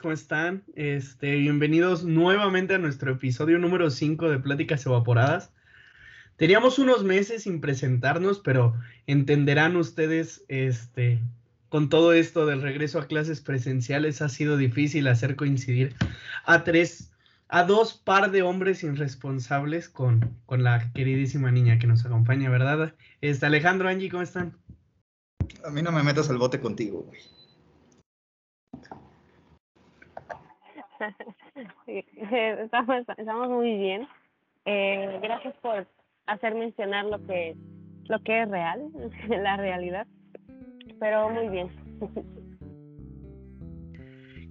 ¿cómo están? Este, bienvenidos nuevamente a nuestro episodio número 5 de Pláticas Evaporadas. Teníamos unos meses sin presentarnos, pero entenderán ustedes, este, con todo esto del regreso a clases presenciales ha sido difícil hacer coincidir a tres, a dos par de hombres irresponsables con, con la queridísima niña que nos acompaña, ¿verdad? Este, Alejandro, Angie, ¿cómo están? A mí no me metas al bote contigo, güey. estamos, estamos muy bien. Eh, gracias por hacer mencionar lo que, lo que es real, la realidad. Pero muy bien.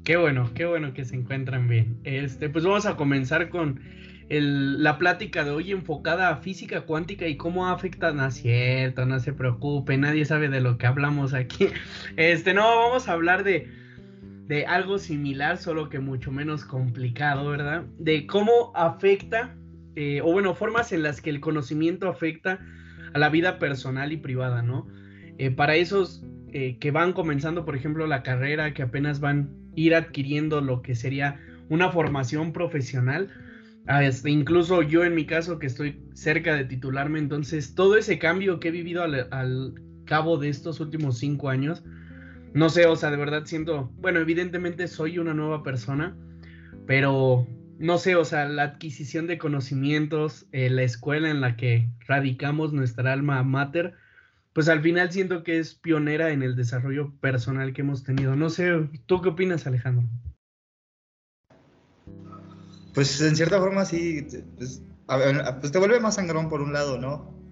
Qué bueno, qué bueno que se encuentran bien. Este, pues vamos a comenzar con el, la plática de hoy enfocada a física cuántica y cómo afecta, no cierto, no se preocupe, nadie sabe de lo que hablamos aquí. Este, no, vamos a hablar de de algo similar, solo que mucho menos complicado, ¿verdad? De cómo afecta, eh, o bueno, formas en las que el conocimiento afecta a la vida personal y privada, ¿no? Eh, para esos eh, que van comenzando, por ejemplo, la carrera, que apenas van a ir adquiriendo lo que sería una formación profesional, incluso yo en mi caso que estoy cerca de titularme, entonces todo ese cambio que he vivido al cabo de estos últimos cinco años, no sé, o sea, de verdad siento, bueno, evidentemente soy una nueva persona, pero no sé, o sea, la adquisición de conocimientos, eh, la escuela en la que radicamos nuestra alma mater, pues al final siento que es pionera en el desarrollo personal que hemos tenido. No sé, ¿tú qué opinas, Alejandro? Pues en cierta forma sí, pues, pues te vuelve más sangrón por un lado, ¿no?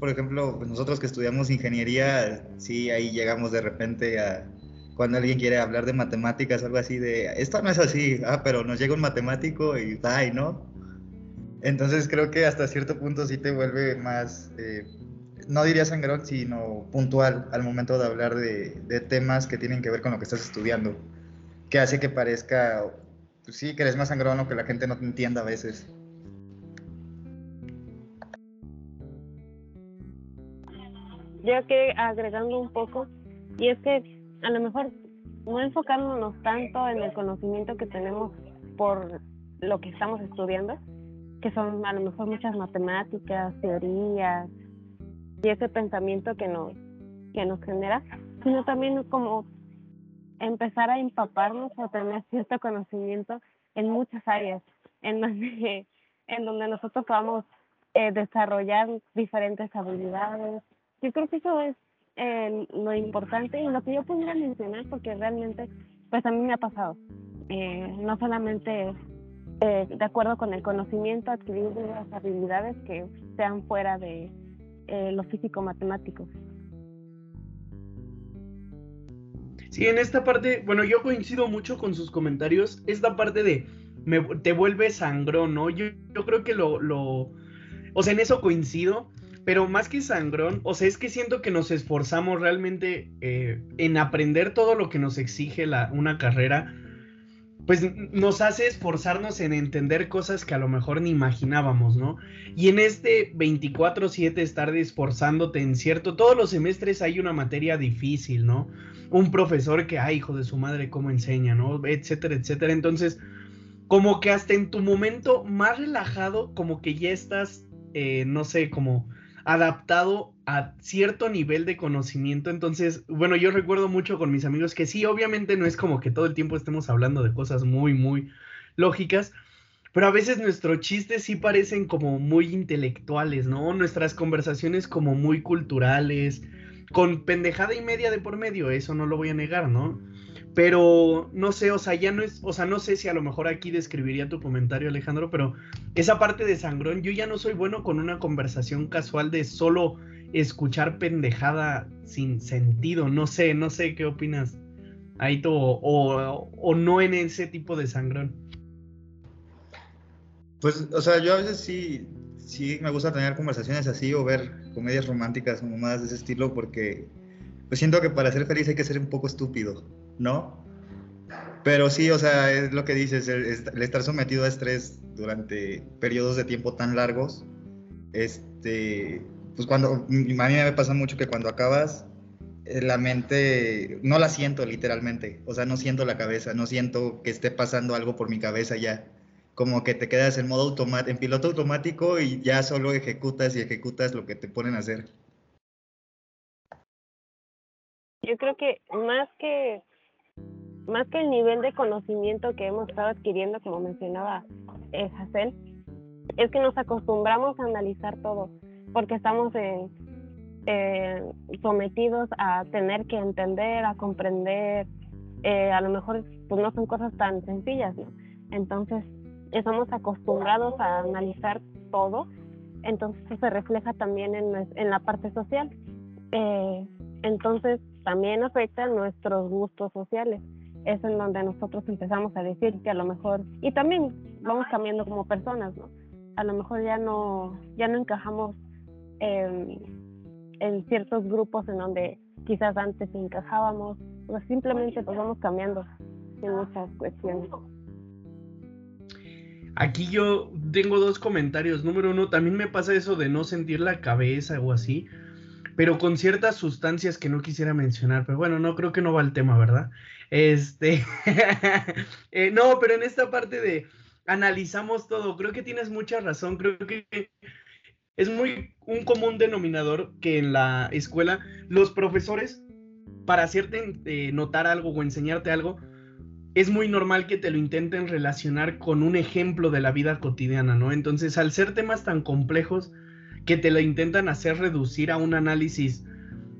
Por ejemplo, nosotros que estudiamos ingeniería, sí, ahí llegamos de repente a cuando alguien quiere hablar de matemáticas, algo así de, esto no es así, ah, pero nos llega un matemático y ay, ¿no? Entonces creo que hasta cierto punto sí te vuelve más, eh, no diría sangrón, sino puntual al momento de hablar de, de, temas que tienen que ver con lo que estás estudiando, que hace que parezca, pues sí, que eres más sangrón o que la gente no te entienda a veces. Yo que agregando un poco, y es que a lo mejor no enfocándonos tanto en el conocimiento que tenemos por lo que estamos estudiando, que son a lo mejor muchas matemáticas, teorías y ese pensamiento que nos, que nos genera, sino también como empezar a empaparnos o tener cierto conocimiento en muchas áreas, en donde, en donde nosotros podamos eh, desarrollar diferentes habilidades, yo creo que eso es eh, lo importante y lo que yo pudiera mencionar porque realmente pues a mí me ha pasado. Eh, no solamente eh, de acuerdo con el conocimiento, adquirir las habilidades que sean fuera de lo físico-matemático. Sí, en esta parte, bueno, yo coincido mucho con sus comentarios. Esta parte de te vuelve sangrón, ¿no? Yo, yo creo que lo, lo, o sea, en eso coincido pero más que sangrón, o sea, es que siento que nos esforzamos realmente eh, en aprender todo lo que nos exige la, una carrera, pues nos hace esforzarnos en entender cosas que a lo mejor ni imaginábamos, ¿no? Y en este 24/7 estar esforzándote en cierto, todos los semestres hay una materia difícil, ¿no? Un profesor que, ay, hijo de su madre, cómo enseña, ¿no? Etcétera, etcétera. Entonces, como que hasta en tu momento más relajado, como que ya estás, eh, no sé, como adaptado a cierto nivel de conocimiento. Entonces, bueno, yo recuerdo mucho con mis amigos que sí, obviamente no es como que todo el tiempo estemos hablando de cosas muy, muy lógicas, pero a veces nuestros chistes sí parecen como muy intelectuales, ¿no? Nuestras conversaciones como muy culturales, con pendejada y media de por medio, eso no lo voy a negar, ¿no? Pero no sé, o sea, ya no es, o sea, no sé si a lo mejor aquí describiría tu comentario, Alejandro, pero esa parte de sangrón, yo ya no soy bueno con una conversación casual de solo escuchar pendejada sin sentido. No sé, no sé qué opinas, Aito, o, o no en ese tipo de sangrón. Pues, o sea, yo a veces sí, sí me gusta tener conversaciones así o ver comedias románticas o más de ese estilo porque pues siento que para ser feliz hay que ser un poco estúpido. ¿No? Pero sí, o sea, es lo que dices, el, estar sometido a estrés durante periodos de tiempo tan largos, este, pues cuando, a mí me pasa mucho que cuando acabas, eh, la mente no la siento literalmente, o sea, no siento la cabeza, no siento que esté pasando algo por mi cabeza ya. Como que te quedas en modo automático, en piloto automático y ya solo ejecutas y ejecutas lo que te ponen a hacer. Yo creo que más que más que el nivel de conocimiento que hemos estado adquiriendo, como mencionaba eh, es que nos acostumbramos a analizar todo, porque estamos eh, sometidos a tener que entender, a comprender, eh, a lo mejor pues no son cosas tan sencillas, ¿no? Entonces, estamos acostumbrados a analizar todo, entonces eso se refleja también en, en la parte social. Eh, entonces, también afecta nuestros gustos sociales. Es en donde nosotros empezamos a decir que a lo mejor, y también vamos cambiando como personas, ¿no? A lo mejor ya no, ya no encajamos en ciertos grupos en donde quizás antes encajábamos, simplemente pues vamos cambiando en muchas cuestiones. Aquí yo tengo dos comentarios. Número uno, también me pasa eso de no sentir la cabeza o así, pero con ciertas sustancias que no quisiera mencionar. Pero bueno, no creo que no va el tema, ¿verdad? Este, eh, no, pero en esta parte de analizamos todo, creo que tienes mucha razón. Creo que es muy un común denominador que en la escuela los profesores, para hacerte eh, notar algo o enseñarte algo, es muy normal que te lo intenten relacionar con un ejemplo de la vida cotidiana, ¿no? Entonces, al ser temas tan complejos que te lo intentan hacer reducir a un análisis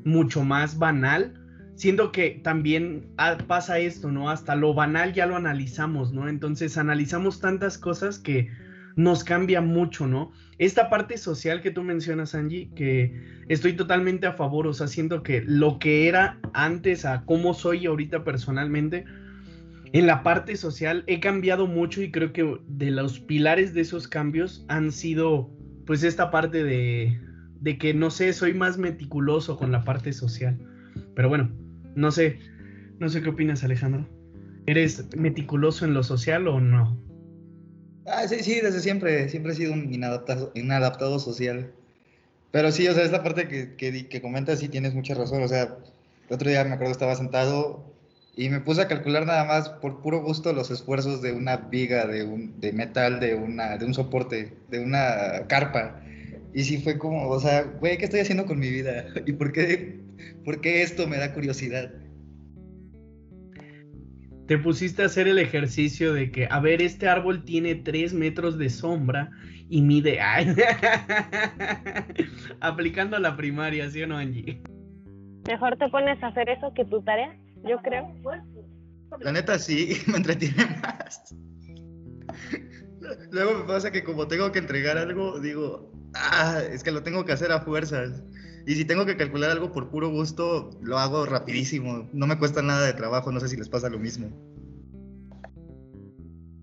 mucho más banal, siento que también pasa esto, ¿no? Hasta lo banal ya lo analizamos, ¿no? Entonces, analizamos tantas cosas que nos cambia mucho, ¿no? Esta parte social que tú mencionas, Angie, que estoy totalmente a favor, o sea, siento que lo que era antes a cómo soy ahorita personalmente, en la parte social he cambiado mucho y creo que de los pilares de esos cambios han sido, pues, esta parte de, de que, no sé, soy más meticuloso con la parte social. Pero bueno, no sé, no sé qué opinas, Alejandro. ¿Eres meticuloso en lo social o no? Ah, sí, sí, desde siempre, siempre he sido un inadaptado, inadaptado social. Pero sí, o sea, esta parte que, que, que comentas sí tienes mucha razón. O sea, el otro día me acuerdo estaba sentado y me puse a calcular nada más por puro gusto los esfuerzos de una viga, de, un, de metal, de, una, de un soporte, de una carpa. Y sí fue como, o sea, güey, ¿qué estoy haciendo con mi vida? ¿Y por qué, por qué esto me da curiosidad? te pusiste a hacer el ejercicio de que, a ver, este árbol tiene tres metros de sombra y mide. Aplicando la primaria, ¿sí o no, Angie? Mejor te pones a hacer eso que tu tarea, yo creo. La neta sí, me entretiene más. Luego me pasa que como tengo que entregar algo, digo, ah, es que lo tengo que hacer a fuerzas. Y si tengo que calcular algo por puro gusto, lo hago rapidísimo. No me cuesta nada de trabajo, no sé si les pasa lo mismo.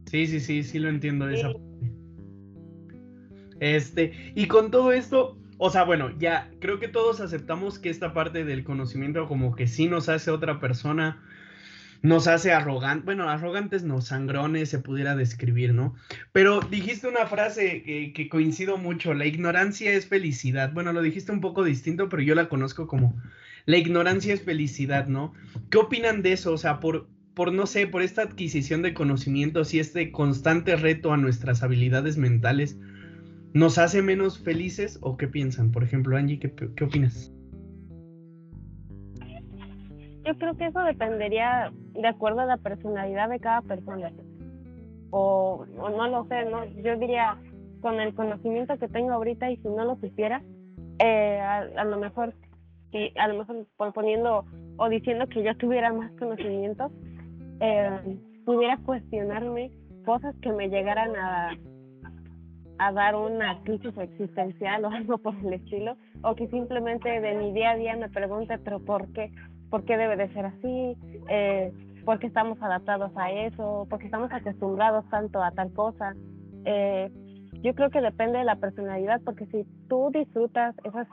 Sí, sí, sí, sí lo entiendo esa Este, y con todo esto, o sea, bueno, ya creo que todos aceptamos que esta parte del conocimiento como que sí nos hace otra persona nos hace arrogantes, bueno, arrogantes no, sangrones se pudiera describir, ¿no? Pero dijiste una frase que, coincido mucho, la ignorancia es felicidad. Bueno, lo dijiste un poco distinto, pero yo la conozco como la ignorancia es felicidad, ¿no? ¿Qué opinan de eso? O sea, por, por no sé, por esta adquisición de conocimientos y este constante reto a nuestras habilidades mentales, ¿nos hace menos felices o qué piensan? Por ejemplo, Angie, ¿qué, qué opinas? yo creo que eso dependería de acuerdo a la personalidad de cada persona. O, no lo sé, ¿no? yo diría, con el conocimiento que tengo ahorita y si no lo supiera, eh, a, lo mejor, a lo mejor poniendo o diciendo que yo tuviera más conocimiento, eh, pudiera cuestionarme cosas que me llegaran a, a dar una crisis existencial o algo por el estilo, o que simplemente de mi día a día me pregunte, pero ¿por qué? por qué debe de ser así, eh, por qué estamos adaptados a eso, por qué estamos acostumbrados tanto a tal cosa. Eh, yo creo que depende de la personalidad, porque si tú disfrutas esas,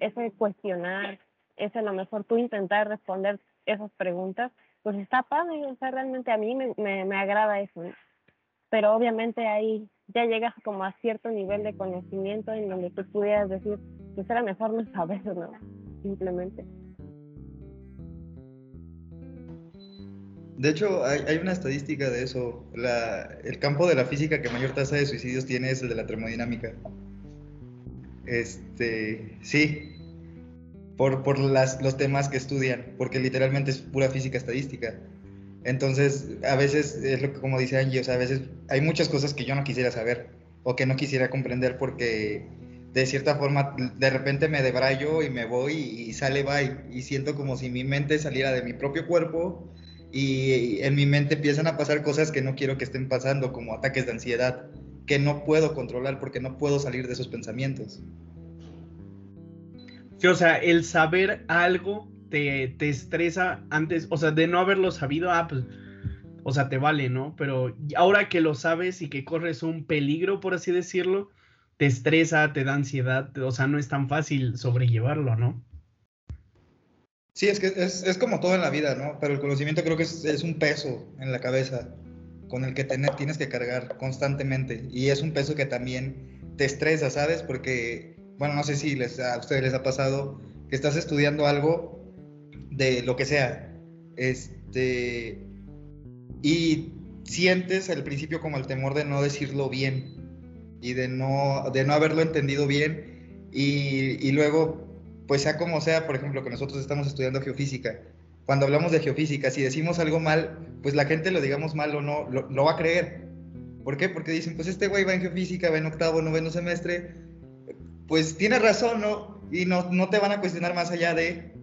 ese cuestionar, ese a lo mejor tú intentar responder esas preguntas, pues está padre, o sea, realmente a mí me, me, agrada eso, pero obviamente ahí ya llegas como a cierto nivel de conocimiento en donde tú pudieras decir, pues era mejor no saber, ¿no? Simplemente. De hecho, hay, hay, una estadística de eso. La, el campo de la física que mayor tasa de suicidios tiene es el de la termodinámica. Este, sí, por, por las, los temas que estudian, porque literalmente es pura física estadística. Entonces, a veces es lo que como dice Angie, o sea, a veces hay muchas cosas que yo no quisiera saber o que no quisiera comprender porque de cierta forma de repente me debrayo y me voy y, sale bye y siento como si mi mente saliera de mi propio cuerpo y en mi mente empiezan a pasar cosas que no quiero que estén pasando, como ataques de ansiedad, que no puedo controlar porque no puedo salir de esos pensamientos. Sí, o sea, el saber algo te, estresa antes, o sea, de no haberlo sabido, ah, pues, o sea, te vale, ¿no? Pero ahora que lo sabes y que corres un peligro, por así decirlo, te estresa, te da ansiedad, o sea, no es tan fácil sobrellevarlo, ¿no? Sí, es que es, como todo en la vida, ¿no? Pero el conocimiento creo que es, un peso en la cabeza con el que tienes que cargar constantemente. Y es un peso que también te estresa, ¿sabes? Porque, bueno, no sé si les, a ustedes les ha pasado que estás estudiando algo de lo que sea, este, y sientes al principio como el temor de no decirlo bien y de no, de no haberlo entendido bien y, y luego pues sea como sea, por ejemplo, que nosotros estamos estudiando geofísica, cuando hablamos de geofísica, si decimos algo mal, pues la gente lo digamos mal o no, lo, va a creer. ¿Por qué? Porque dicen, pues este güey va en geofísica, va en octavo, noveno semestre, pues tiene razón, ¿no? Y no, no te van a cuestionar más allá de,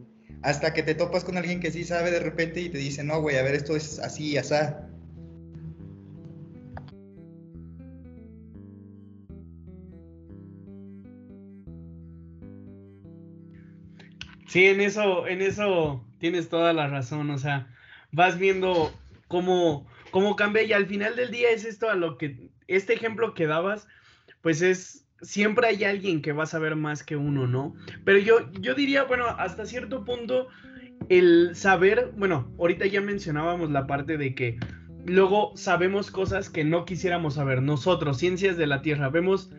hasta que te topas con alguien que sí sabe de repente y te dice, no, güey, a ver, esto es así, asá. Sí, en eso, en eso tienes toda la razón. O sea, vas viendo cómo, cómo cambia y al final del día es esto a lo que, este ejemplo que dabas, pues es, siempre hay alguien que va a saber más que uno, ¿no? Pero yo, yo diría, bueno, hasta cierto punto, el saber, bueno, ahorita ya mencionábamos la parte de que luego sabemos cosas que no quisiéramos saber. Nosotros, ciencias de la Tierra, vemos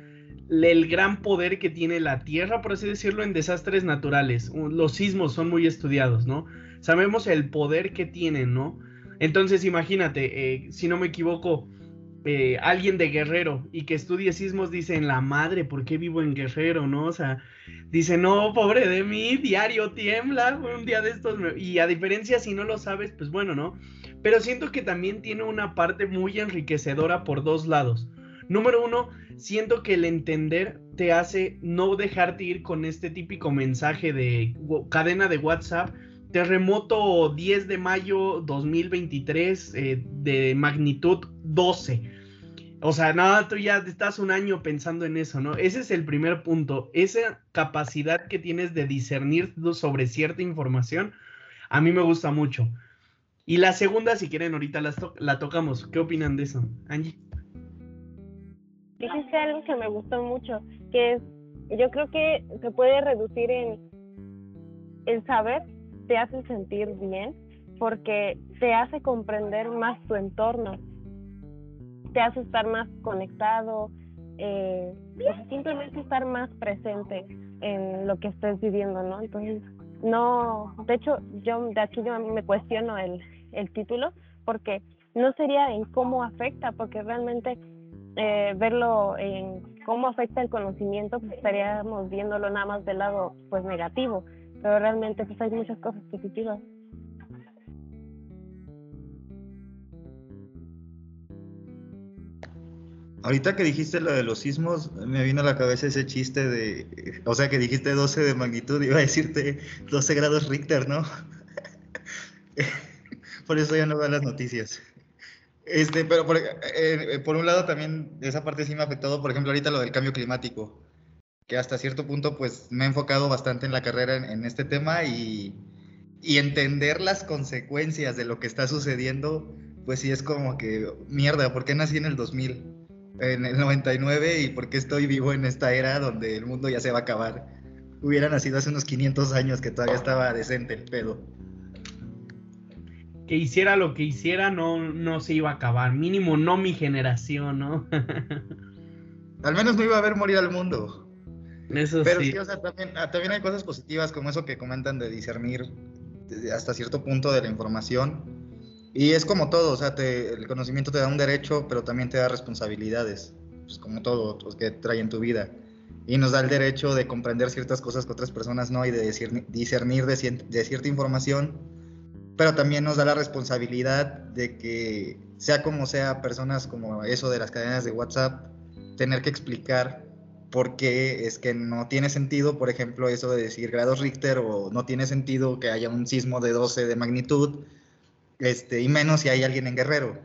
el gran poder que tiene la Tierra, por así decirlo, en desastres naturales. Los sismos son muy estudiados, ¿no? Sabemos el poder que tienen, ¿no? Entonces, imagínate, eh, si no me equivoco, eh, alguien de Guerrero y que estudie sismos dice, en la madre, ¿por qué vivo en Guerrero, no? O sea, dice, no, pobre de mí, diario tiembla, un día de estos, y a diferencia si no lo sabes, pues bueno, ¿no? Pero siento que también tiene una parte muy enriquecedora por dos lados. Número uno, siento que el entender te hace no dejarte ir con este típico mensaje de cadena de WhatsApp. Terremoto 10 de mayo 2023 eh, de magnitud 12. O sea, nada, tú ya estás un año pensando en eso, ¿no? Ese es el primer punto. Esa capacidad que tienes de discernir sobre cierta información, a mí me gusta mucho. Y la segunda, si quieren, ahorita la tocamos. ¿Qué opinan de eso, Angie? dijiste algo que me gustó mucho, que es, yo creo que se puede reducir en el saber te hace sentir bien porque te hace comprender más tu entorno, te hace estar más conectado, eh, simplemente estar más presente en lo que estés viviendo, ¿no? Entonces, no, de hecho, yo de aquí yo me cuestiono el, el título porque no sería en cómo afecta, porque realmente eh, verlo en cómo afecta el conocimiento, pues estaríamos viéndolo nada más del lado pues negativo, pero realmente pues hay muchas cosas positivas. Ahorita que dijiste lo de los sismos, me vino a la cabeza ese chiste de, o sea, que dijiste 12 de magnitud, iba a decirte 12 grados Richter, ¿no? Por eso ya no veo las noticias. Este, pero por, eh, por, un lado también esa parte sí me ha afectado, por ejemplo, ahorita lo del cambio climático, que hasta cierto punto pues me he enfocado bastante en la carrera en, este tema y, y, entender las consecuencias de lo que está sucediendo, pues sí es como que, mierda, ¿por qué nací en el 2000, en el 99 y por qué estoy vivo en esta era donde el mundo ya se va a acabar? Hubiera nacido hace unos 500 años que todavía estaba decente el pedo que hiciera lo que hiciera no, no se iba a acabar. Mínimo no mi generación, ¿no? al menos no iba a ver morir al mundo. Eso Pero sí. o sea, ah, también, hay cosas positivas como eso que comentan de discernir hasta cierto punto de la información. Y es como todo, o sea, el conocimiento te da un derecho, pero también te da responsabilidades, pues como todo pues, que trae en tu vida. Y nos da el derecho de comprender ciertas cosas que otras personas no y de discernir de, de cierta información, pero también nos da la responsabilidad de que, sea como sea, personas como eso de las cadenas de WhatsApp, tener que explicar por qué es que no tiene sentido, por ejemplo, eso de decir grados Richter o no tiene sentido que haya un sismo de 12 de magnitud este, y menos si hay alguien en Guerrero.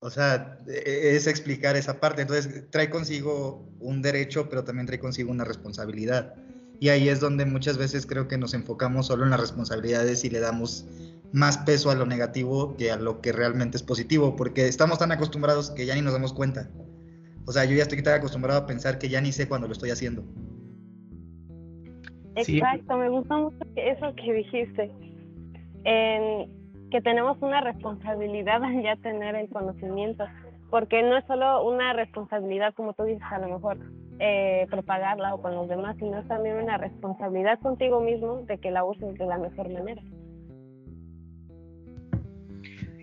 O sea, e, es explicar esa parte. Entonces, trae consigo un derecho, pero también trae consigo una responsabilidad. Y ahí es donde muchas veces creo que nos enfocamos solo en las responsabilidades y le damos más peso a lo negativo que a lo que realmente es positivo, porque estamos tan acostumbrados que ya ni nos damos cuenta. O sea, yo ya estoy tan acostumbrado a pensar que ya ni sé cuando lo estoy haciendo. Exacto, me gustó mucho eso que dijiste. En, que tenemos una responsabilidad ya tener el conocimiento, porque no es solo una responsabilidad, como tú dices, a lo mejor eh, propagarla o con los demás, sino es también una responsabilidad contigo mismo de que la uses de la mejor manera.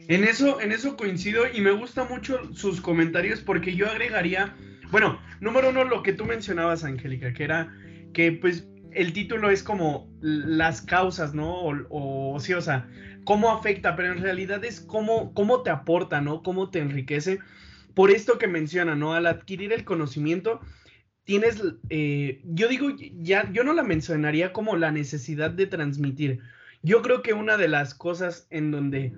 En eso, en eso coincido y me gusta mucho sus comentarios porque yo agregaría, bueno, número uno, lo que tú mencionabas, Angélica, que era que pues el título es como las causas, ¿no? O, o sí, o sea, cómo afecta, pero en realidad es cómo, cómo te aporta, ¿no? Cómo te enriquece. Por esto que menciona, ¿no? Al adquirir el conocimiento, tienes, eh, yo digo, ya, yo no la mencionaría como la necesidad de transmitir. Yo creo que una de las cosas en donde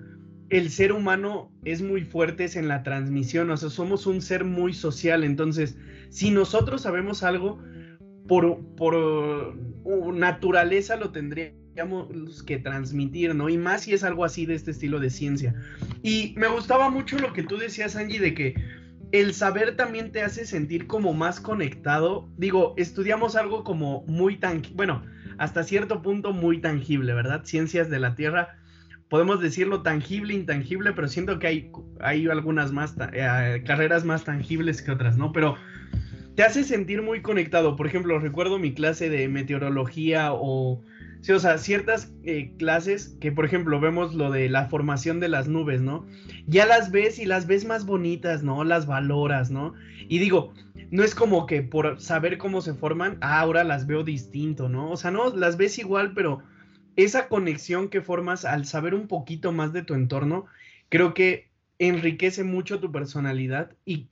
el ser humano es muy fuerte es en la transmisión, o sea, somos un ser muy social, entonces, si nosotros sabemos algo, por, por uh, naturaleza lo tendría que transmitir, ¿no? Y más si es algo así de este estilo de ciencia. Y me gustaba mucho lo que tú decías, Angie, de que el saber también te hace sentir como más conectado. Digo, estudiamos algo como muy tangible, bueno, hasta cierto punto muy tangible, ¿verdad? Ciencias de la Tierra. Podemos decirlo tangible, intangible, pero siento que hay, hay algunas más eh, carreras más tangibles que otras, ¿no? Pero te hace sentir muy conectado. Por ejemplo, recuerdo mi clase de meteorología o Sí, o sea, ciertas eh, clases que, por ejemplo, vemos lo de la formación de las nubes, ¿no? Ya las ves y las ves más bonitas, ¿no? Las valoras, ¿no? Y digo, no es como que por saber cómo se forman, ah, ahora las veo distinto, ¿no? O sea, no, las ves igual, pero esa conexión que formas al saber un poquito más de tu entorno, creo que enriquece mucho tu personalidad y,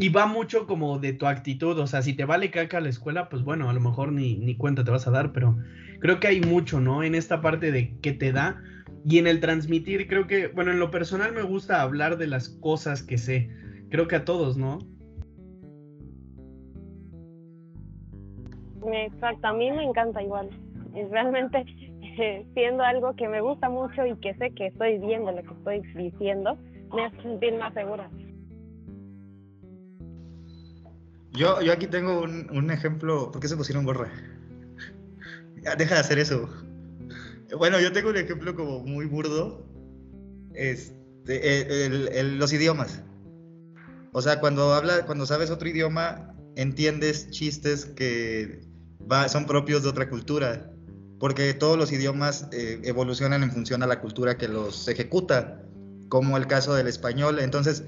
y va mucho como de tu actitud. O sea, si te vale caca la escuela, pues bueno, a lo mejor ni, ni cuenta te vas a dar, pero creo que hay mucho, ¿no? En esta parte de que te da y en el transmitir, creo que, bueno, en lo personal me gusta hablar de las cosas que sé. Creo que a todos, ¿no? Exacto, a mí me encanta igual. Realmente siendo algo que me gusta mucho y que sé que estoy viendo lo que estoy diciendo, me hace sentir más segura. Yo, yo aquí tengo un, un ejemplo, ¿por qué se pusieron gorra? deja de hacer eso. Bueno, yo tengo un ejemplo como muy burdo. Este, los idiomas. O sea, cuando habla, cuando sabes otro idioma, entiendes chistes que son propios de otra cultura. Porque todos los idiomas eh, evolucionan en función a la cultura que los ejecuta, como el caso del español. Entonces,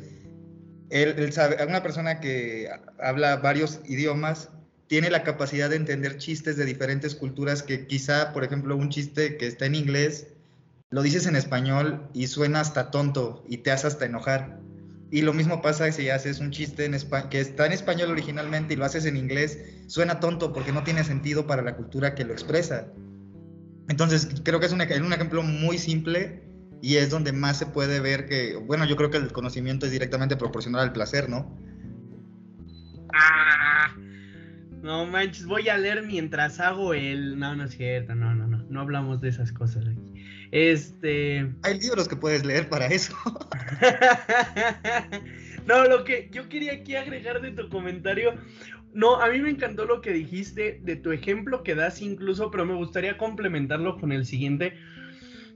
él, sabe, una persona que habla varios idiomas tiene la capacidad de entender chistes de diferentes culturas que quizá, por ejemplo, un chiste que está en inglés, lo dices en español y suena hasta tonto y te hace hasta enojar. Y lo mismo pasa si haces un chiste en que está en español originalmente y lo haces en inglés, suena tonto porque no tiene sentido para la cultura que lo expresa. Entonces, creo que es un, un ejemplo muy simple y es donde más se puede ver que, bueno, yo creo que el conocimiento es directamente proporcional al placer, ¿no? Ah, no manches, voy a leer mientras hago el. No, no es cierto, no, no, no. No hablamos de esas cosas aquí. Este. Hay libros que puedes leer para eso. no, lo que yo quería aquí agregar de tu comentario. No, a mí me encantó lo que dijiste de tu ejemplo que das incluso, pero me gustaría complementarlo con el siguiente.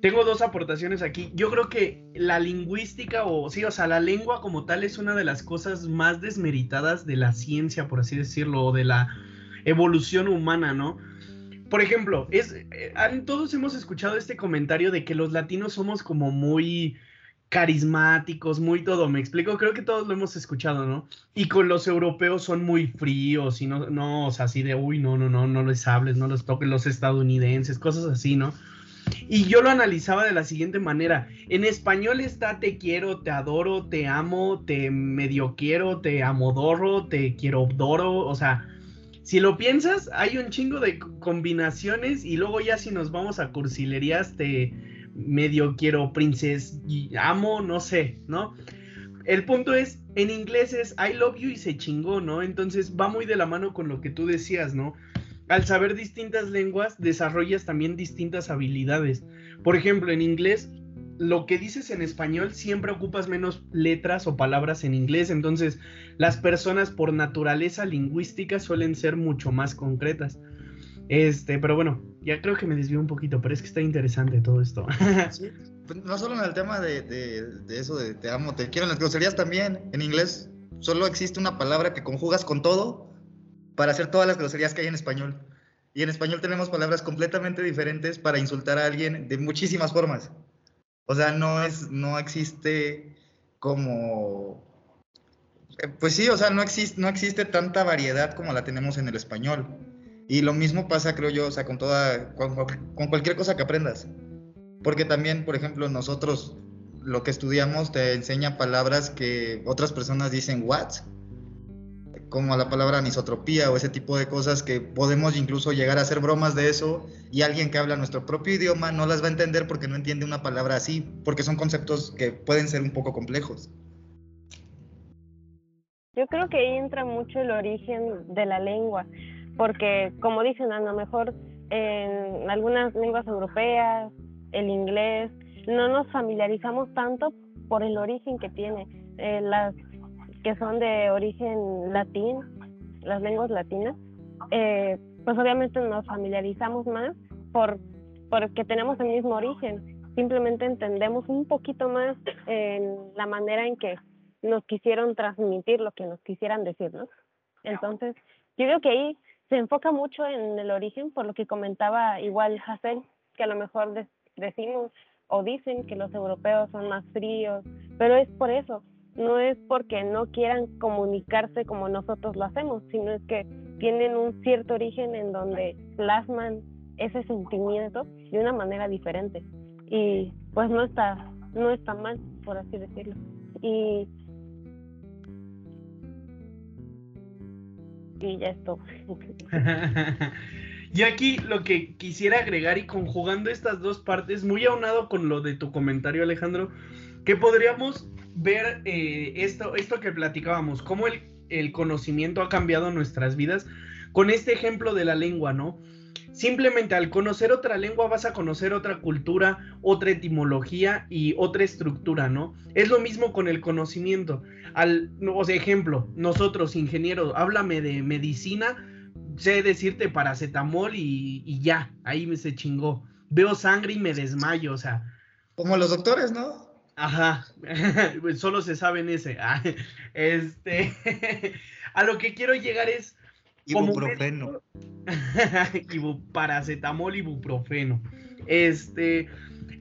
Tengo dos aportaciones aquí. Yo creo que la lingüística, o sí, o sea, la lengua como tal es una de las cosas más desmeritadas de la ciencia, por así decirlo, o de la evolución humana, ¿no? Por ejemplo, es, eh, todos hemos escuchado este comentario de que los latinos somos como muy carismáticos, muy todo, me explico, creo que todos lo hemos escuchado, ¿no? Y con los europeos son muy fríos y no, no, o sea, así de, uy, no, no, no, no les hables, no los toques, los estadounidenses, cosas así, ¿no? Y yo lo analizaba de la siguiente manera, en español está te quiero, te adoro, te amo, te medio quiero, te amodoro, te quiero doro, o sea, si lo piensas, hay un chingo de combinaciones y luego ya si nos vamos a cursilerías, te medio quiero princess y amo, no sé, ¿no? El punto es, en inglés es I love you y se chingó, ¿no? Entonces va muy de la mano con lo que tú decías, ¿no? Al saber distintas lenguas, desarrollas también distintas habilidades. Por ejemplo, en inglés, lo que dices en español siempre ocupas menos letras o palabras en inglés, entonces las personas por naturaleza lingüística suelen ser mucho más concretas. Este, pero bueno, ya creo que me desvío un poquito, pero es que está interesante todo esto. Pues, no solo en el tema de, de, eso de te amo, te quiero, en las groserías también, en inglés solo existe una palabra que conjugas con todo para hacer todas las groserías que hay en español. Y en español tenemos palabras completamente diferentes para insultar a alguien de muchísimas formas. O sea, no es, no existe como, eh, pues sí, o sea, no existe, no existe tanta variedad como la tenemos en el español. Y lo mismo pasa, creo yo, o sea, con toda, con, cualquier cosa que aprendas. Porque también, por ejemplo, nosotros lo que estudiamos te enseña palabras que otras personas dicen what, como la palabra anisotropía o ese tipo de cosas que podemos incluso llegar a hacer bromas de eso y alguien que habla nuestro propio idioma no las va a entender porque no entiende una palabra así, porque son conceptos que pueden ser un poco complejos. Yo creo que ahí entra mucho el origen de la lengua porque como dicen, a lo mejor en algunas lenguas europeas, el inglés, no nos familiarizamos tanto por el origen que tiene. Eh, las que son de origen latín, las lenguas latinas, eh, pues obviamente nos familiarizamos más por porque tenemos el mismo origen. Simplemente entendemos un poquito más en la manera en que nos quisieron transmitir lo que nos quisieran decir, ¿no? Entonces, yo creo que ahí se enfoca mucho en el origen, por lo que comentaba igual Hassel, que a lo mejor decimos o dicen que los europeos son más fríos, pero es por eso, no es porque no quieran comunicarse como nosotros lo hacemos, sino es que tienen un cierto origen en donde plasman ese sentimiento de una manera diferente y pues no está no está mal por así decirlo y y ya esto. y aquí lo que quisiera agregar y conjugando estas dos partes, muy aunado con lo de tu comentario Alejandro, que podríamos ver eh, esto, esto que platicábamos, cómo el, conocimiento ha cambiado nuestras vidas con este ejemplo de la lengua, ¿no? Simplemente al conocer otra lengua vas a conocer otra cultura, otra etimología y otra estructura, ¿no? Es lo mismo con el conocimiento. Al, o sea, ejemplo, nosotros ingenieros, háblame de medicina, sé decirte paracetamol y, y ya, ahí me se chingó. Veo sangre y me desmayo, o sea. Como los doctores, ¿no? Ajá, solo se saben ese. Este, a lo que quiero llegar es Ibuprofeno. paracetamol, ibuprofeno. Este,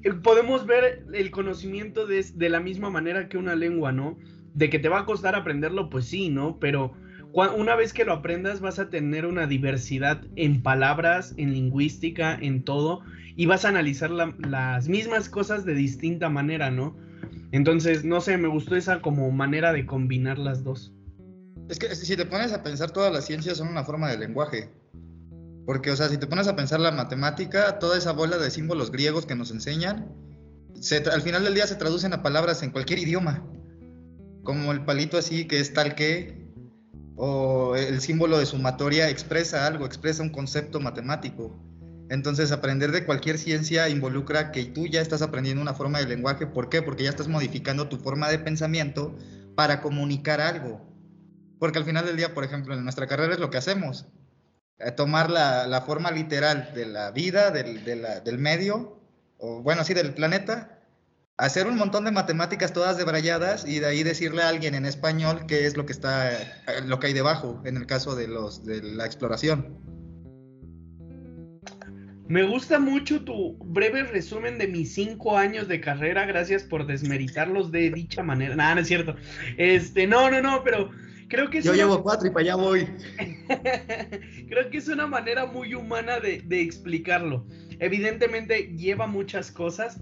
eh, podemos ver el conocimiento de, de, la misma manera que una lengua, ¿no? De que te va a costar aprenderlo, pues sí, ¿no? Pero una vez que lo aprendas vas a tener una diversidad en palabras, en lingüística, en todo, y vas a analizar las mismas cosas de distinta manera, ¿no? Entonces, no sé, me gustó esa como manera de combinar las dos. Es que si te pones a pensar, todas las ciencias son una forma de lenguaje. Porque, o sea, si te pones a pensar la matemática, toda esa bola de símbolos griegos que nos enseñan, al final del día se traducen a palabras en cualquier idioma. Como el palito así que es tal que, o el símbolo de sumatoria expresa algo, expresa un concepto matemático. Entonces, aprender de cualquier ciencia involucra que tú ya estás aprendiendo una forma de lenguaje. ¿Por qué? Porque ya estás modificando tu forma de pensamiento para comunicar algo. Porque al final del día, por ejemplo, en nuestra carrera es lo que hacemos. Eh, tomar la, forma literal de la vida, del, del medio, o bueno, sí, del planeta, hacer un montón de matemáticas todas debrayadas y de ahí decirle a alguien en español qué es lo que está, eh, lo que hay debajo, en el caso de, los, de la exploración. Me gusta mucho tu breve resumen de mis cinco años de carrera. Gracias por desmeritarlos de dicha manera. Nada, no es cierto. Este, no, no, no, pero creo que es Yo llevo cuatro y para allá voy. creo que es una manera muy humana de, de explicarlo. Evidentemente lleva muchas cosas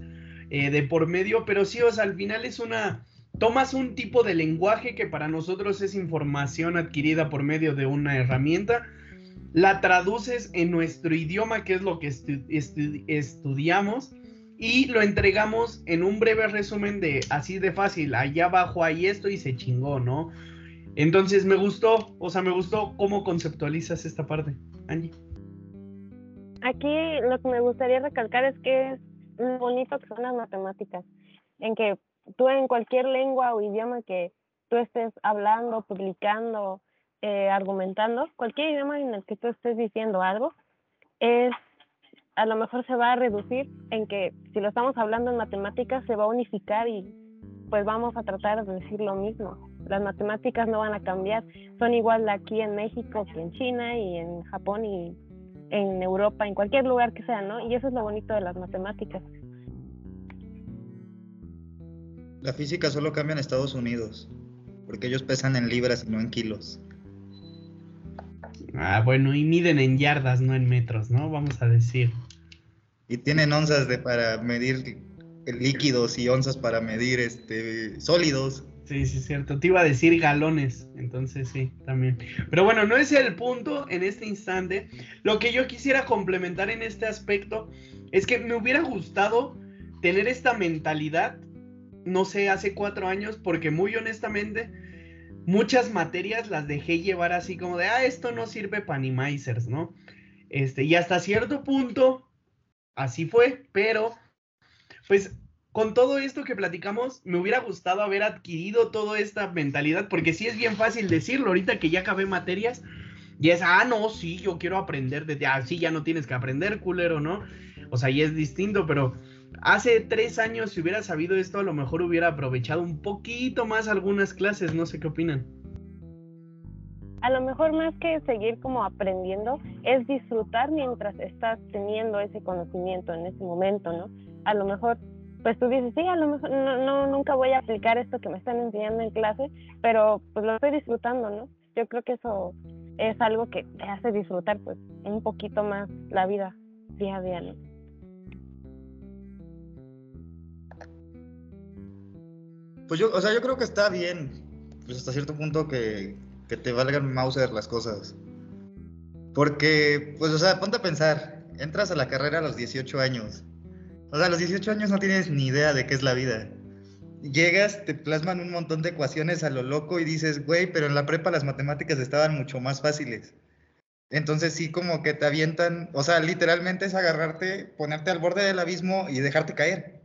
eh, de por medio, pero sí, o sea, al final es una. Tomas un tipo de lenguaje que para nosotros es información adquirida por medio de una herramienta la traduces en nuestro idioma, que es lo que estudiamos, y lo entregamos en un breve resumen de así de fácil, allá abajo hay esto y se chingó, ¿no? Entonces me gustó, o sea, me gustó cómo conceptualizas esta parte, Angie. Aquí lo que me gustaría recalcar es que es bonito que son las matemáticas, en que tú en cualquier lengua o idioma que tú estés hablando, publicando, eh, argumentando, cualquier idioma en el que tú estés diciendo algo, es a lo mejor se va a reducir en que si lo estamos hablando en matemáticas se va a unificar y pues vamos a tratar de decir lo mismo. Las matemáticas no van a cambiar, son igual aquí en México que en China y en Japón y en Europa, en cualquier lugar que sea, ¿no? Y eso es lo bonito de las matemáticas. La física solo cambia en Estados Unidos, porque ellos pesan en libras y no en kilos. Ah, bueno, y miden en yardas, no en metros, ¿no? Vamos a decir. Y tienen onzas de para medir líquidos y onzas para medir este sólidos. Sí, sí, es cierto. Te iba a decir galones, entonces sí, también. Pero bueno, no es el punto en este instante. Lo que yo quisiera complementar en este aspecto es que me hubiera gustado tener esta mentalidad, no sé, hace cuatro años, porque muy honestamente muchas materias las dejé llevar así como de, ah, esto no sirve para animizers, ¿no? Este, y hasta cierto punto, así fue, pero, pues, con todo esto que platicamos, me hubiera gustado haber adquirido toda esta mentalidad, porque sí es bien fácil decirlo, ahorita que ya acabé materias, y es, ah, no, sí, yo quiero aprender desde, ah, sí, ya no tienes que aprender, culero, ¿no? O sea, y es distinto, pero hace tres años, si hubiera sabido esto, a lo mejor hubiera aprovechado un poquito más algunas clases, no sé qué opinan. A lo mejor más que seguir como aprendiendo, es disfrutar mientras estás teniendo ese conocimiento en ese momento, ¿no? A lo mejor, pues tú dices, sí, a lo mejor no, no nunca voy a aplicar esto que me están enseñando en clase, pero pues lo estoy disfrutando, ¿no? Yo creo que eso es algo que te hace disfrutar pues un poquito más la vida día a día, ¿no? Pues yo, o sea, yo creo que está bien, pues hasta cierto punto que, que te valgan Mauser las cosas. Porque, pues, o sea, ponte a pensar, entras a la carrera a los 18 años. O sea, a los 18 años no tienes ni idea de qué es la vida. Llegas, te plasman un montón de ecuaciones a lo loco y dices, güey, pero en la prepa las matemáticas estaban mucho más fáciles. Entonces sí como que te avientan, o sea, literalmente es agarrarte, ponerte al borde del abismo y dejarte caer.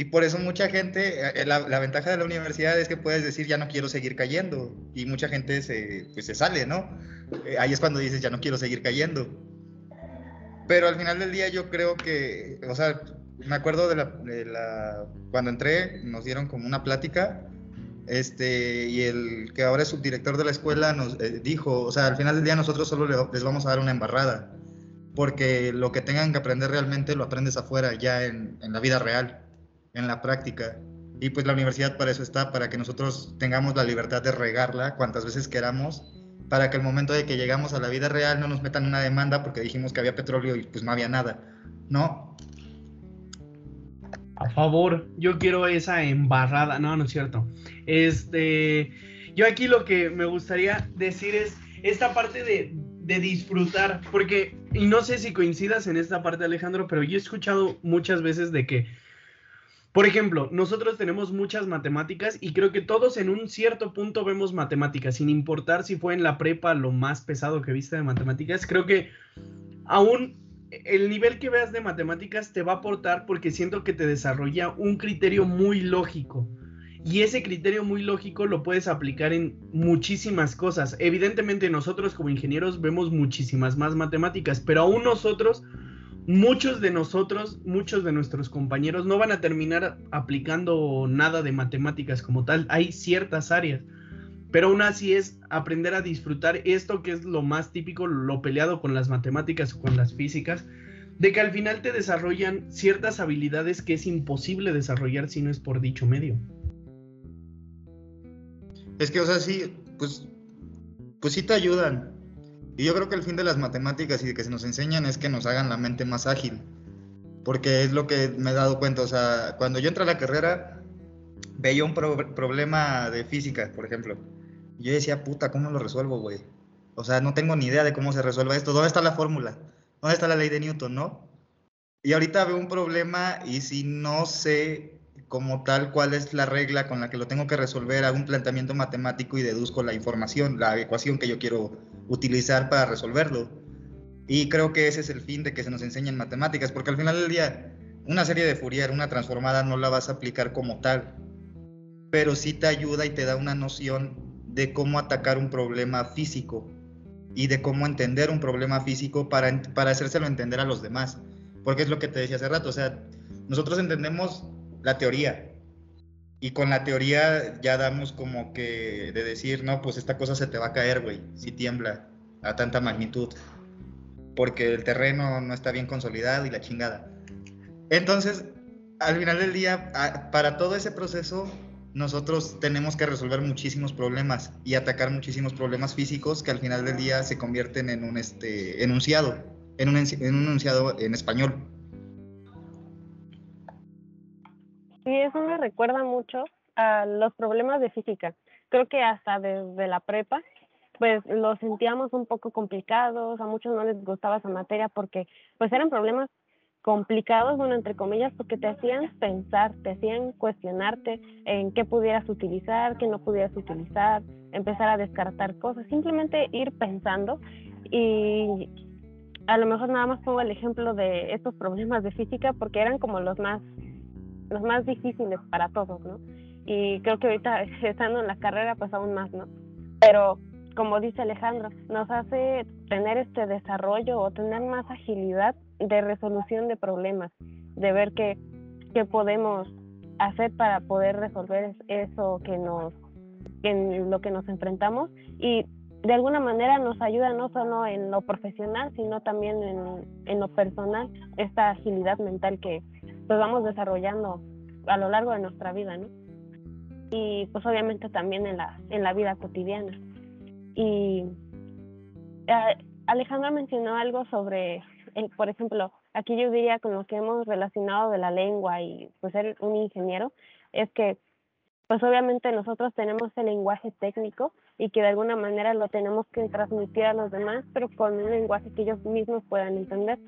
Y por eso mucha gente, eh, la, ventaja de la universidad es que puedes decir, ya no quiero seguir cayendo. Y mucha gente se, pues, se sale, ¿no? Eh, ahí es cuando dices, ya no quiero seguir cayendo. Pero al final del día yo creo que, o sea, me acuerdo de la, cuando entré, nos dieron como una plática, este, y el que ahora es subdirector de la escuela nos eh, dijo, o sea, al final del día nosotros solo les vamos a dar una embarrada, porque lo que tengan que aprender realmente lo aprendes afuera, ya en, en la vida real en la práctica. Y pues la universidad para eso está, para que nosotros tengamos la libertad de regarla cuantas veces queramos, para que el momento de que llegamos a la vida real no nos metan una demanda porque dijimos que había petróleo y pues no había nada, ¿no? A favor, yo quiero esa embarrada, no, no es cierto. Este, yo aquí lo que me gustaría decir es esta parte de, de disfrutar, porque, y no sé si coincidas en esta parte, Alejandro, pero yo he escuchado muchas veces de que por ejemplo, nosotros tenemos muchas matemáticas y creo que todos en un cierto punto vemos matemáticas, sin importar si fue en la prepa lo más pesado que viste de matemáticas. Creo que aún el nivel que veas de matemáticas te va a aportar porque siento que te desarrolla un criterio muy lógico. Y ese criterio muy lógico lo puedes aplicar en muchísimas cosas. Evidentemente nosotros como ingenieros vemos muchísimas más matemáticas, pero aún nosotros muchos de nosotros, muchos de nuestros compañeros no van a terminar aplicando nada de matemáticas como tal. Hay ciertas áreas. pero aún así es aprender a disfrutar esto que es lo más típico, lo peleado con las matemáticas o con las físicas, de que al final te desarrollan ciertas habilidades que es imposible desarrollar si no es por dicho medio. Es que, o sea, sí, pues, pues sí te ayudan. Y yo creo que el fin de las matemáticas y de que se nos enseñan es que nos hagan la mente más ágil. Porque es lo que me he dado cuenta. O sea, cuando yo entré a la carrera, veía un problema de física, por ejemplo. Yo decía, puta, ¿cómo lo resuelvo, güey? O sea, no tengo ni idea de cómo se resuelve esto. ¿Dónde está la fórmula? ¿Dónde está la ley de Newton, no? Y ahorita veo un problema y si no sé como tal cuál es la regla con la que lo tengo que resolver, hago un planteamiento matemático y deduzco la información, la ecuación que yo quiero utilizar para resolverlo. Y creo que ese es el fin de que se nos enseñen matemáticas, porque al final del día, una serie de Fourier, una transformada, no la vas a aplicar como tal, pero sí te ayuda y te da una noción de cómo atacar un problema físico y de cómo entender un problema físico para, para hacérselo entender a los demás. Porque es lo que te decía hace rato, o sea, nosotros entendemos la teoría. Y con la teoría ya damos como que de decir, no, pues esta cosa se te va a caer, güey, si tiembla a tanta magnitud. Porque el terreno no está bien consolidado y la chingada. Entonces, al final del día, para todo ese proceso, nosotros tenemos que resolver muchísimos problemas y atacar muchísimos problemas físicos que al final del día se convierten en un este, enunciado, en un, en un enunciado en español. Sí, eso me recuerda mucho a los problemas de física. Creo que hasta desde la prepa, pues los sentíamos un poco complicados, a muchos no les gustaba esa materia porque pues eran problemas complicados, bueno, entre comillas, porque te hacían pensar, te hacían cuestionarte en qué pudieras utilizar, qué no pudieras utilizar, empezar a descartar cosas, simplemente ir pensando y a lo mejor nada más pongo el ejemplo de estos problemas de física porque eran como los más los más difíciles para todos, ¿no? Y creo que ahorita estando en la carrera, pues aún más, ¿no? Pero como dice Alejandro, nos hace tener este desarrollo o tener más agilidad de resolución de problemas, de ver qué, qué podemos hacer para poder resolver eso que nos en lo que nos enfrentamos y de alguna manera nos ayuda no solo en lo profesional sino también en, en lo personal esta agilidad mental que, pues vamos desarrollando a lo largo de nuestra vida, ¿no? Y pues obviamente también en la, en la vida cotidiana. Y eh, Alejandra mencionó algo sobre, el, por ejemplo, aquí yo diría con lo que hemos relacionado de la lengua y pues ser un ingeniero, es que pues obviamente nosotros tenemos el lenguaje técnico y que de alguna manera lo tenemos que transmitir a los demás, pero con un lenguaje que ellos mismos puedan entender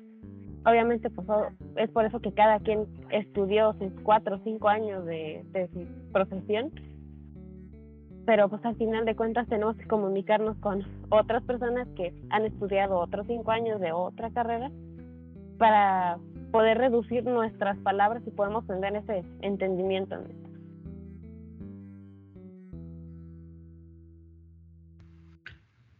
obviamente pues es por eso que cada quien estudió sus cuatro o cinco años de, su profesión pero pues al final de cuentas tenemos que comunicarnos con otras personas que han estudiado otros cinco años de otra carrera para poder reducir nuestras palabras y podemos tener ese entendimiento.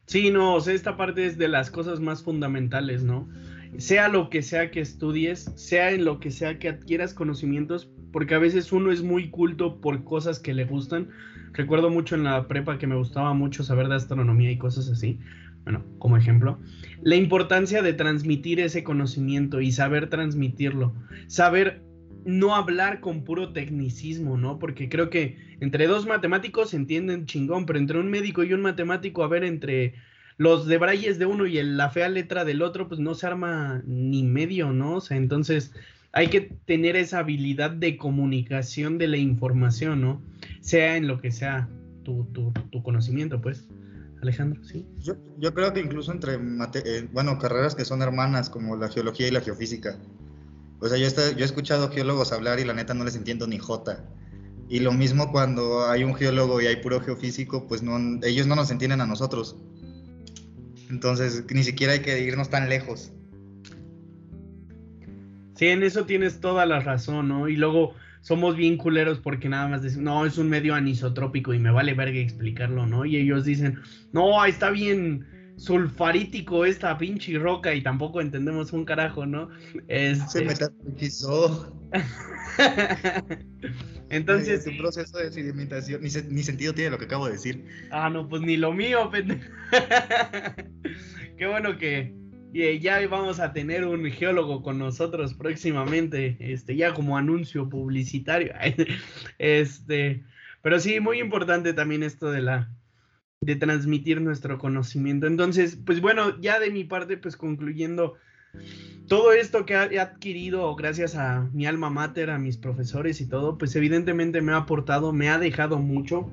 Sí, no, o sea, esta parte es de las cosas más fundamentales, ¿no? Sea lo que sea que estudies, sea en lo que sea que adquieras conocimientos, porque a veces uno es muy culto por cosas que le gustan. Recuerdo mucho en la prepa que me gustaba mucho saber de astronomía y cosas así. Bueno, como ejemplo, la importancia de transmitir ese conocimiento y saber transmitirlo, saber no hablar con puro tecnicismo, ¿no? Porque creo que entre dos matemáticos se entienden chingón, pero entre un médico y un matemático, a ver, entre los de Brayes de uno y la fea letra del otro, pues no se arma ni medio, ¿no? O sea, entonces hay que tener esa habilidad de comunicación de la información, ¿no? Sea en lo que sea tu, conocimiento, pues. Alejandro, sí. Yo, yo creo que incluso entre, eh, bueno, carreras que son hermanas, como la geología y la geofísica. O sea, yo, yo he escuchado geólogos hablar y la neta no les entiendo ni jota. Y lo mismo cuando hay un geólogo y hay puro geofísico, pues no, ellos no nos entienden a nosotros. Entonces, ni siquiera hay que irnos tan lejos. Sí, en eso tienes toda la razón, ¿no? Y luego somos bien culeros porque nada más decimos, no, es un medio anisotrópico y me vale verga explicarlo, ¿no? Y ellos dicen, no, está bien sulfarítico esta pinche roca y tampoco entendemos un carajo, ¿no? Se me tapizó. Entonces. Es un proceso de sedimentación. Ni, ni, sentido tiene lo que acabo de decir. Ah, no, pues ni lo mío, pendejo. Qué bueno que ya vamos a tener un geólogo con nosotros próximamente, este, ya como anuncio publicitario. Este, pero sí, muy importante también esto de la de transmitir nuestro conocimiento. Entonces, pues bueno, ya de mi parte, pues concluyendo todo esto que he adquirido gracias a mi alma mater, a mis profesores y todo, pues evidentemente me ha aportado, me ha dejado mucho,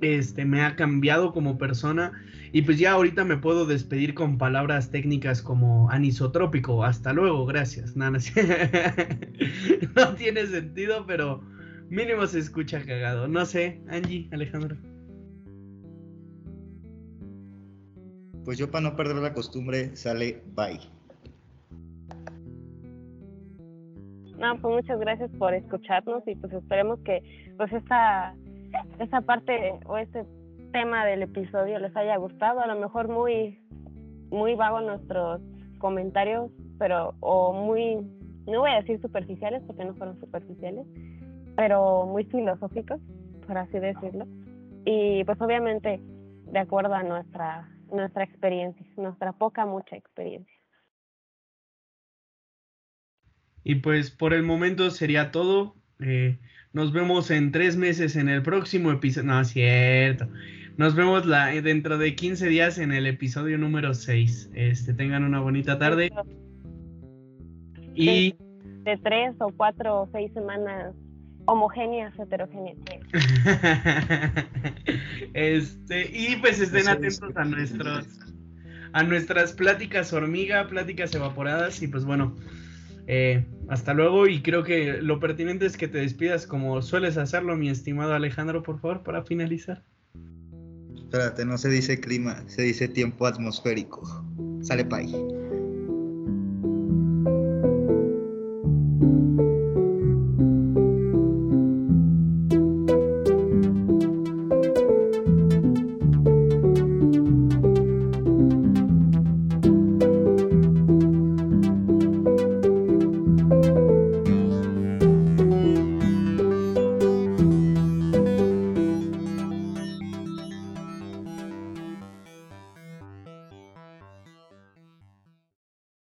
este, me ha cambiado como persona y pues ya ahorita me puedo despedir con palabras técnicas como anisotrópico, hasta luego, gracias. no tiene sentido, pero mínimo se escucha cagado. No sé, Angie, Alejandro. Pues yo para no perder la costumbre sale bye. No, pues muchas gracias por escucharnos y pues esperemos que pues esta, esta parte o este tema del episodio les haya gustado. A lo mejor muy, muy vago nuestros comentarios, pero o muy, no voy a decir superficiales porque no fueron superficiales, pero muy filosóficos, por así decirlo. Y pues obviamente de acuerdo a nuestra nuestra experiencia, nuestra poca, mucha experiencia. Y pues por el momento sería todo. Eh, nos vemos en tres meses en el próximo episodio. No, cierto. Nos vemos la, dentro de 15 días en el episodio número 6. Este, tengan una bonita tarde. Y de tres o cuatro o seis semanas homogéneas, heterogéneas. este, y pues estén atentos a nuestros a nuestras pláticas hormiga, pláticas evaporadas y pues bueno, eh, hasta luego y creo que lo pertinente es que te despidas como sueles hacerlo, mi estimado Alejandro, por favor, para finalizar. Espérate, no se dice clima, se dice tiempo atmosférico. Sale pay.